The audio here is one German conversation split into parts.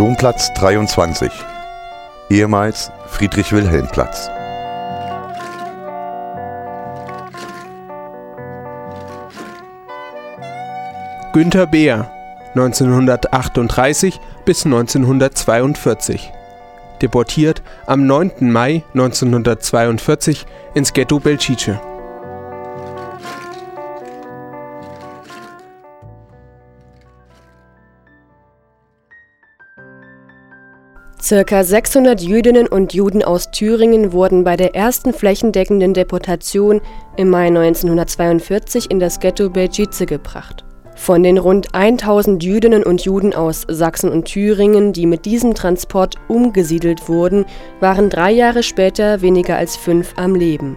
Domplatz 23, ehemals Friedrich-Wilhelm-Platz. Günter Beer, 1938 bis 1942. Deportiert am 9. Mai 1942 ins Ghetto Belchice. Circa 600 Jüdinnen und Juden aus Thüringen wurden bei der ersten flächendeckenden Deportation im Mai 1942 in das Ghetto Belgice gebracht. Von den rund 1000 Jüdinnen und Juden aus Sachsen und Thüringen, die mit diesem Transport umgesiedelt wurden, waren drei Jahre später weniger als fünf am Leben.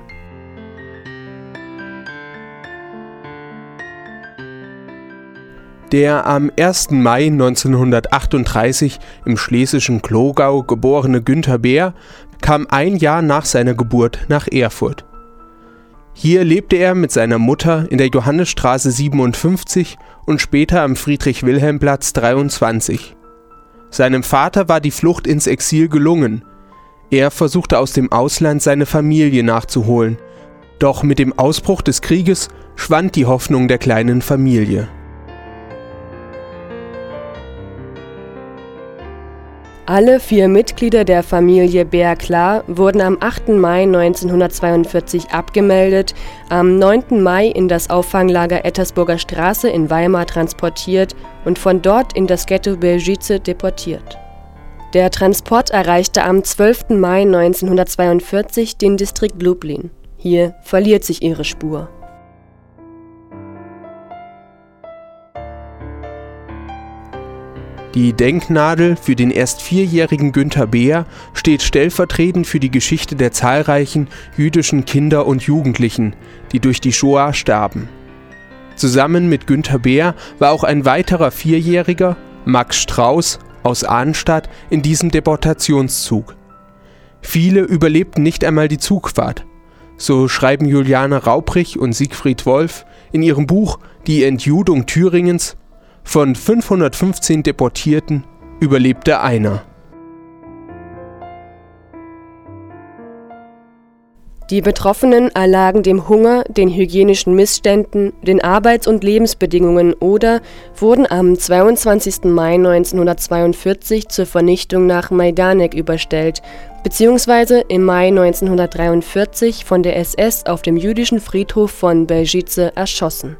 Der am 1. Mai 1938 im schlesischen Klogau geborene Günter Beer kam ein Jahr nach seiner Geburt nach Erfurt. Hier lebte er mit seiner Mutter in der Johannesstraße 57 und später am Friedrich-Wilhelm-Platz 23. Seinem Vater war die Flucht ins Exil gelungen. Er versuchte aus dem Ausland seine Familie nachzuholen. Doch mit dem Ausbruch des Krieges schwand die Hoffnung der kleinen Familie. Alle vier Mitglieder der Familie Bär-Klar wurden am 8. Mai 1942 abgemeldet, am 9. Mai in das Auffanglager Ettersburger Straße in Weimar transportiert und von dort in das Ghetto Belgice deportiert. Der Transport erreichte am 12. Mai 1942 den Distrikt Lublin. Hier verliert sich ihre Spur. Die Denknadel für den erst vierjährigen Günther Beer steht stellvertretend für die Geschichte der zahlreichen jüdischen Kinder und Jugendlichen, die durch die Shoah starben. Zusammen mit Günther Beer war auch ein weiterer Vierjähriger, Max Strauß aus Arnstadt, in diesem Deportationszug. Viele überlebten nicht einmal die Zugfahrt. So schreiben Juliane Raubrich und Siegfried Wolf in ihrem Buch Die Entjudung Thüringens von 515 Deportierten überlebte einer. Die Betroffenen erlagen dem Hunger, den hygienischen Missständen, den Arbeits- und Lebensbedingungen oder wurden am 22. Mai 1942 zur Vernichtung nach Majdanek überstellt bzw. im Mai 1943 von der SS auf dem jüdischen Friedhof von Belgice erschossen